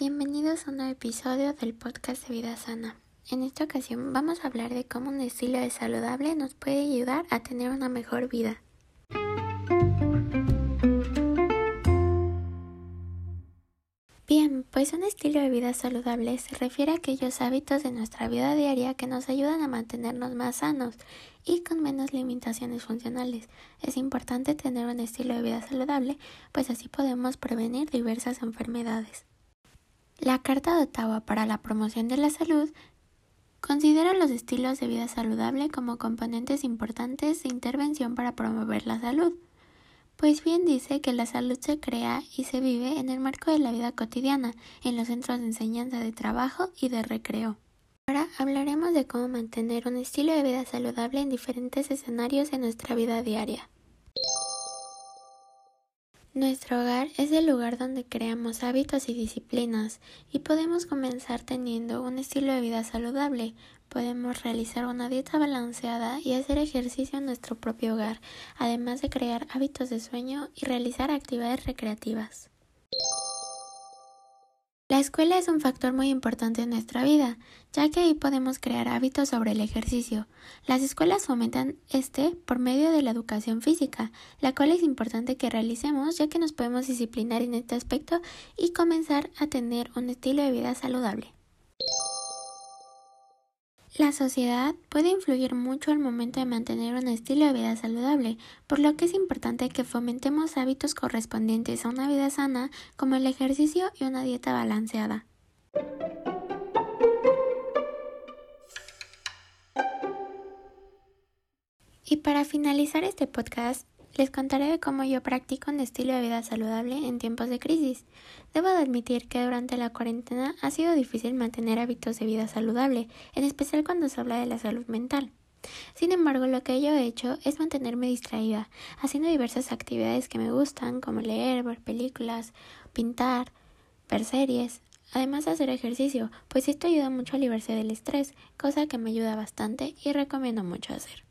Bienvenidos a un nuevo episodio del podcast de Vida Sana. En esta ocasión vamos a hablar de cómo un estilo de saludable nos puede ayudar a tener una mejor vida. Bien, pues un estilo de vida saludable se refiere a aquellos hábitos de nuestra vida diaria que nos ayudan a mantenernos más sanos y con menos limitaciones funcionales. Es importante tener un estilo de vida saludable, pues así podemos prevenir diversas enfermedades. La Carta de Ottawa para la Promoción de la Salud considera los estilos de vida saludable como componentes importantes de intervención para promover la salud. Pues bien dice que la salud se crea y se vive en el marco de la vida cotidiana, en los centros de enseñanza de trabajo y de recreo. Ahora hablaremos de cómo mantener un estilo de vida saludable en diferentes escenarios de nuestra vida diaria. Nuestro hogar es el lugar donde creamos hábitos y disciplinas y podemos comenzar teniendo un estilo de vida saludable, Podemos realizar una dieta balanceada y hacer ejercicio en nuestro propio hogar, además de crear hábitos de sueño y realizar actividades recreativas. La escuela es un factor muy importante en nuestra vida, ya que ahí podemos crear hábitos sobre el ejercicio. Las escuelas fomentan este por medio de la educación física, la cual es importante que realicemos ya que nos podemos disciplinar en este aspecto y comenzar a tener un estilo de vida saludable. La sociedad puede influir mucho al momento de mantener un estilo de vida saludable, por lo que es importante que fomentemos hábitos correspondientes a una vida sana como el ejercicio y una dieta balanceada. Y para finalizar este podcast, les contaré de cómo yo practico un estilo de vida saludable en tiempos de crisis. Debo de admitir que durante la cuarentena ha sido difícil mantener hábitos de vida saludable, en especial cuando se habla de la salud mental. Sin embargo, lo que yo he hecho es mantenerme distraída, haciendo diversas actividades que me gustan, como leer, ver películas, pintar, ver series, además de hacer ejercicio, pues esto ayuda mucho a librarse del estrés, cosa que me ayuda bastante y recomiendo mucho hacer.